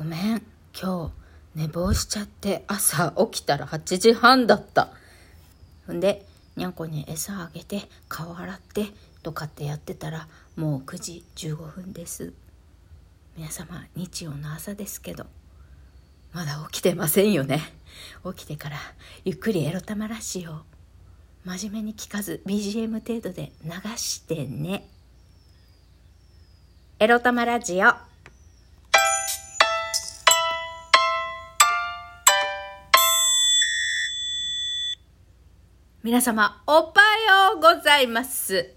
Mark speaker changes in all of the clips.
Speaker 1: ごめん。今日寝坊しちゃって朝起きたら8時半だった。ほんでにゃんこに餌あげて顔洗ってとかってやってたらもう9時15分です。皆様日曜の朝ですけどまだ起きてませんよね。起きてからゆっくりエロ玉ラジオ真面目に聞かず BGM 程度で流してね。エロ玉ラジオ。皆様、おはようございます。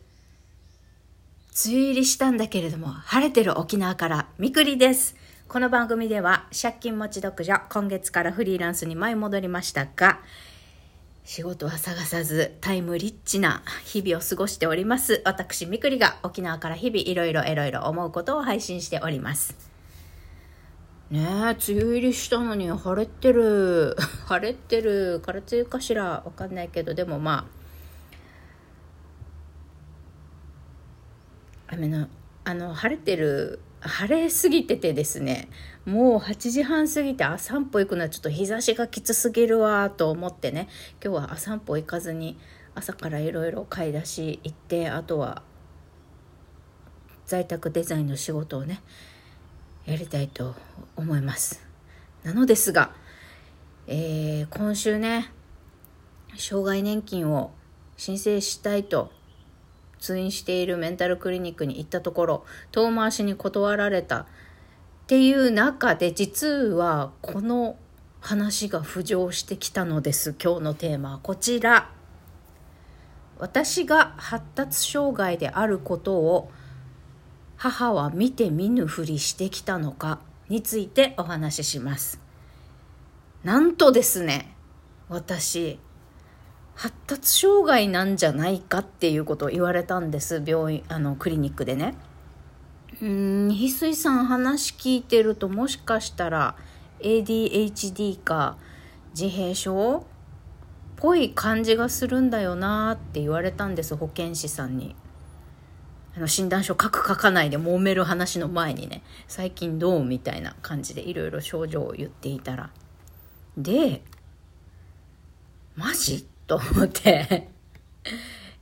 Speaker 1: 梅雨入りしたんだけれども、晴れてる沖縄からみくりです。この番組では、借金持ち独女、今月からフリーランスに舞い戻りましたが、仕事は探さず、タイムリッチな日々を過ごしております。私、みくりが沖縄から日々いろいろいろいろ思うことを配信しております。ねえ、梅雨入りしたのに晴れてる。晴れてる。空梅雨かしら？わかんないけど、でもまあ、雨の、あの、晴れてる、晴れすぎててですね、もう8時半過ぎてあ散歩行くのはちょっと日差しがきつすぎるわと思ってね、今日はあ散歩行かずに朝からいろいろ買い出し行って、あとは在宅デザインの仕事をね、やりたいと思います。なのですが、えー、今週ね障害年金を申請したいと通院しているメンタルクリニックに行ったところ遠回しに断られたっていう中で実はこの話が浮上してきたのです。今日のテーマはこちら。私が発達障害であることを母は見て見ぬふりしてきたのかについてお話しします。なんとですね、私、発達障害なんじゃないかっていうことを言われたんです、病院、あの、クリニックでね。うん、翡翠さん話聞いてるともしかしたら ADHD か自閉症っぽい感じがするんだよなって言われたんです保健師さんに。あの診断書書く書かないで揉める話の前にね最近どうみたいな感じでいろいろ症状を言っていたら。でマジ？と思って。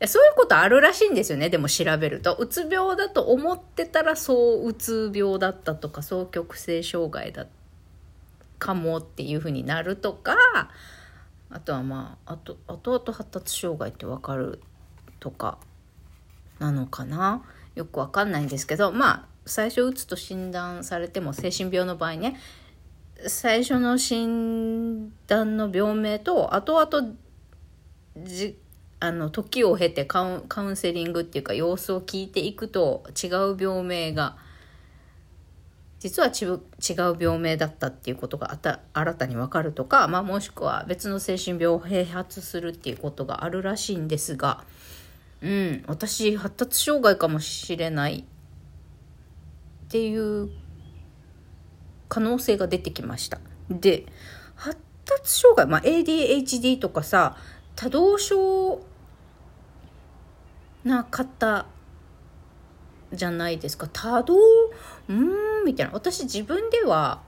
Speaker 1: そういうことあるらしいんですよねでも調べると。うつ病だと思ってたらそううつ病だったとか双極性障害だかもっていうふうになるとかあとはまああと後々発達障害ってわかるとか。なのかな？よくわかんないんですけどまあ最初うつと診断されても精神病の場合ね最初の診断の病名と後々じあの時を経てカウカウンセリングっていうか様子を聞いていくと違う病名が実は違う病名だったっていうことが新たに分かるとか、まあ、もしくは別の精神病を併発するっていうことがあるらしいんですがうん。私発達障害かもしれないっていう可能性が出てきました。で発達障害、まあ、ADHD とかさ多動症な方じゃないですか。多動うんみたいな。私自分では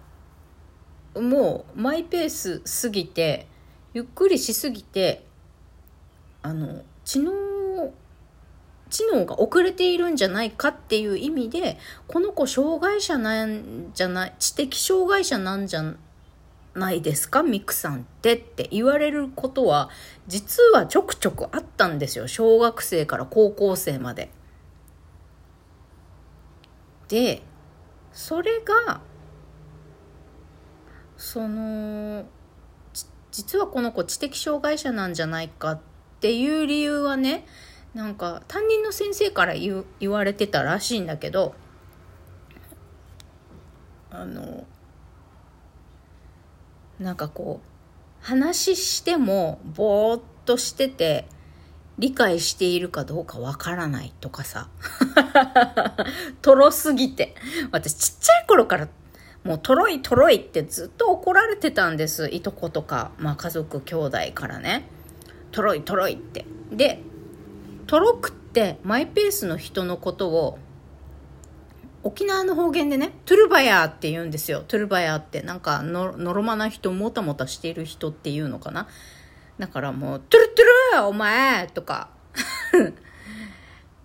Speaker 1: もうマイペースすぎてゆっくりしすぎてあの知能知能が遅れているんじゃないかっていう意味でこの子障害者なんじゃない知的障害者なんじゃないですか？ミクさんってって言われることは実はちょくちょくあったんですよ小学生から高校生まで。でそれがその実はこの子知的障害者なんじゃないかっていう理由はねなんか担任の先生から言言われてたらしいんだけどあのなんかこう話してもぼーっとしてて理解しているかどうかわからないとかさ。とろすぎて。私ちっちゃい頃からもうとろいとろいってずっと怒られてたんです。いとことか、まあ、家族兄弟からね。とろいとろいって。でとろくってマイペースの人のことを沖縄の方言でね、トゥルバヤーって言うんですよ。トゥルバヤーって、なんかの、のろまな人、もたもたしている人っていうのかな。だからもう、トゥルトゥルお前とか、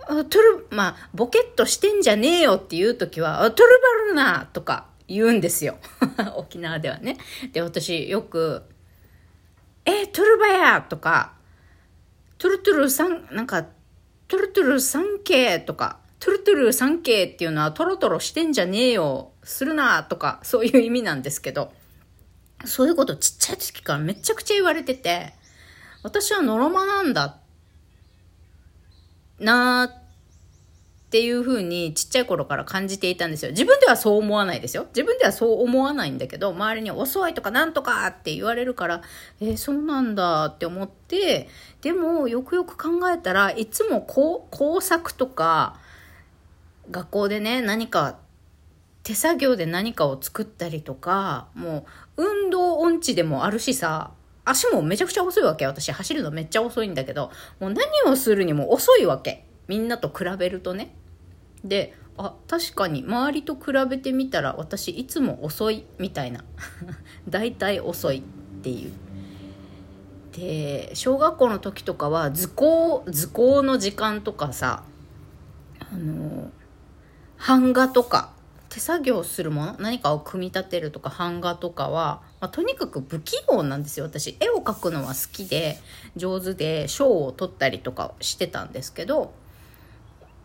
Speaker 1: トゥル、まあ、ボケっとしてんじゃねえよっていう時は、トゥルバルナとか言うんですよ。沖縄ではね。で、私よく、えトゥルバヤーとか、トゥルトゥルさん、なんか、トゥルトゥル 3K とか、トゥルトゥル 3K っていうのはトロトロしてんじゃねえよ、するなとか、そういう意味なんですけど、そういうことちっちゃい時からめちゃくちゃ言われてて、私はノロマなんだ、なーってっていうふうにちっちゃい頃から感じていたんですよ。自分ではそう思わないですよ。自分ではそう思わないんだけど、周りに遅いとかなんとかって言われるから、えー、そうなんだって思って、でもよくよく考えたらいつも工工作とか学校でね何か手作業で何かを作ったりとかもう運動音痴でもあるしさ足もめちゃくちゃ遅いわけ私走るのめっちゃ遅いんだけどもう何をするにも遅いわけみんなと比べるとね。であ確かに周りと比べてみたら私いつも遅いみたいな。大体遅いっていう。で小学校の時とかは図工図工の時間とかさあの版画とか手作業するもの何かを組み立てるとか版画とかは、まあ、とにかく不器用なんですよ。私絵を描くのは好きで上手で賞を取ったりとかしてたんですけど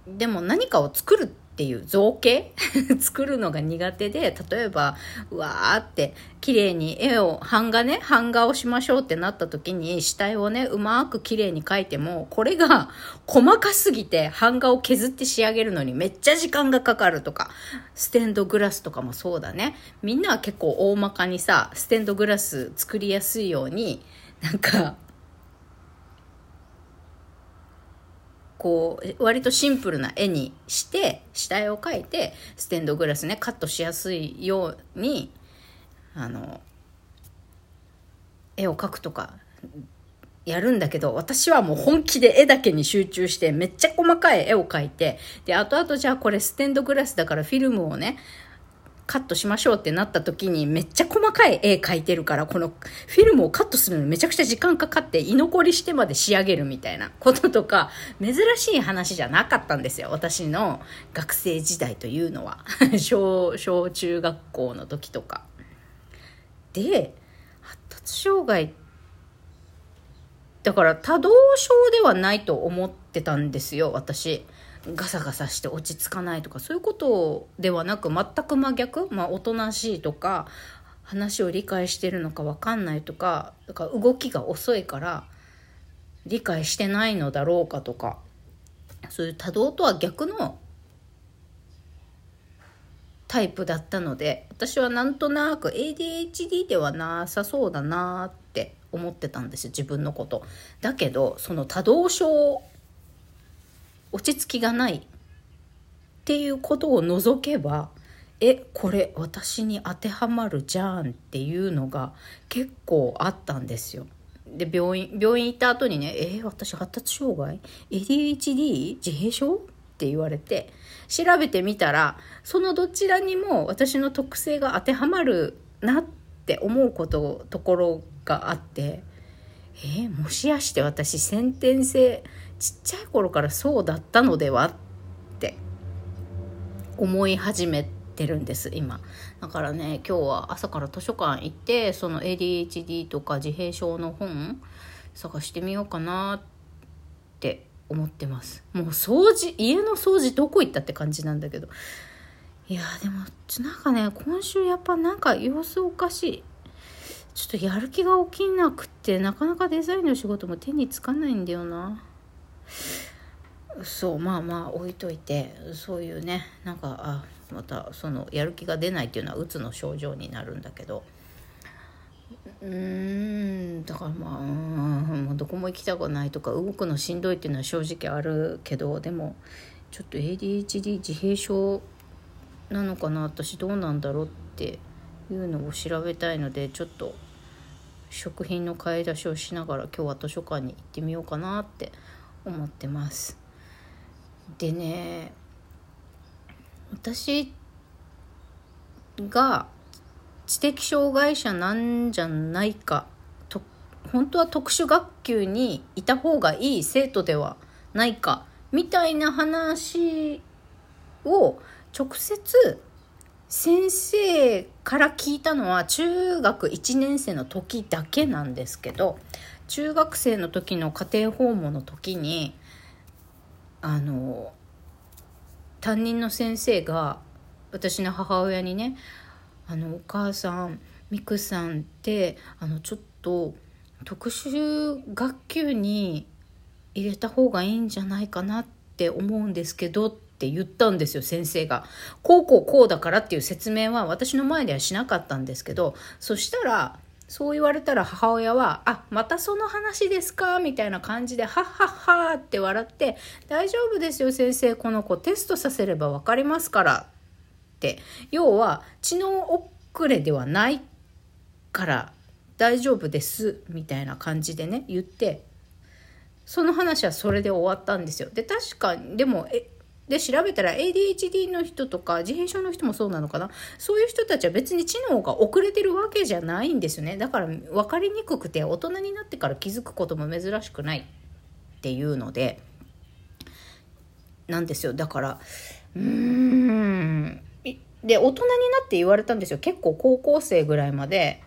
Speaker 1: でも何かを作るっていう造形？作るのが苦手で、例えば、うわーって綺麗に絵を、版画ね、版画をしましょうってなった時に、下絵をね、うまく綺麗に描いても、これが 細かすぎて版画を削って仕上げるのにめっちゃ時間がかかるとか、ステンドグラスとかもそうだね。みんなは結構大まかにさ、ステンドグラス作りやすいように、なんか、こう割とシンプルな絵にして下絵を描いてステンドグラスねカットしやすいようにあの絵を描くとかやるんだけど私はもう本気で絵だけに集中してめっちゃ細かい絵を描いてで後々じゃあこれステンドグラスだからフィルムをねカットしましょうってなった時にめっちゃ細かい絵描いてるからこのフィルムをカットするのにめちゃくちゃ時間かかって居残りしてまで仕上げるみたいな こととか珍しい話じゃなかったんですよ。私の学生時代というのは。小小中学校の時とか。で発達障害だから多動症ではないと思ってたんですよ私。ガサガサして落ち着かないとかそういうことではなく全く真逆、まあ、おとなしいとか話を理解してるのか分かんないとかだから動きが遅いから理解してないのだろうかとかそういう多動とは逆のタイプだったので私はなんとなく ADHD ではなさそうだなって思ってたんですよ自分のこと。だけどその多動症落ち着きがないっていうことを除けばえこれ私に当てはまるじゃんっていうのが結構あったんですよ。で病院病院行った後にね「えー、私発達障害？ADHD 自閉症?」って言われて調べてみたらそのどちらにも私の特性が当てはまるなって思うことところがあってえー、もしやして私先天性ちっちゃい頃からそうだったのではって思い始めてるんです今。だからね今日は朝から図書館行ってその ADHD とか自閉症の本探してみようかなって思ってます。もう掃除家の掃除どこ行ったって感じなんだけど。いやでもなんかね今週やっぱなんか様子おかしい。ちょっとやる気が起きなくてなかなかデザインの仕事も手につかないんだよな。そうまあまあ置いといてそういうねなんかあまたそのやる気が出ないっていうのはうつの症状になるんだけどうーんだからまあうどこも行きたくないとか動くのしんどいっていうのは正直あるけどでもちょっと ADHD 自閉症なのかな私どうなんだろうっていうのを調べたいのでちょっと食品の買い出しをしながら今日は図書館に行ってみようかなって思ってます。でね私が知的障害者なんじゃないかと本当は特殊学級にいた方がいい生徒ではないかみたいな話を直接先生から聞いたのは中学1年生の時だけなんですけど中学生の時の家庭訪問の時にあの担任の先生が私の母親にね「あのお母さんミクさんってあのちょっと特殊学級に入れた方がいいんじゃないかなって思うんですけど」って言ったんですよ先生が。こうこうこうだからっていう説明は私の前ではしなかったんですけどそしたらそう言われたら母親は「あまたその話ですか?」みたいな感じで「はっはっは」って笑って「大丈夫ですよ先生この子テストさせれば分かりますから」って要は知能遅れではないから大丈夫ですみたいな感じでね言ってその話はそれで終わったんですよ。で確かにでもえで調べたら ADHD の人とか自閉症の人もそうなのかな？そういう人たちは別に知能が遅れてるわけじゃないんですよね。だから分かりにくくて大人になってから気づくことも珍しくないっていうのでなんですよ。だからうーん。で大人になって言われたんですよ。結構高校生ぐらいまで。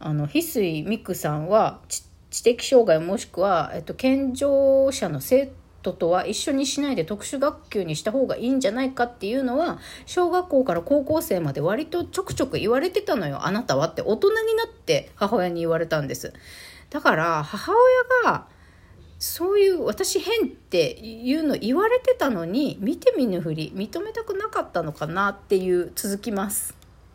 Speaker 1: あの翡翠美久さんは知的障害もしくは、えっと、健常者の生徒トとは一緒にしないで特殊学級にした方がいいんじゃないかっていうのは小学校から高校生まで割とちょくちょく言われてたのよ。あなたはって大人になって母親に言われたんです。だから母親がそういう私変っていうの言われてたのに見て見ぬふり認めたくなかったのかなっていう続きます。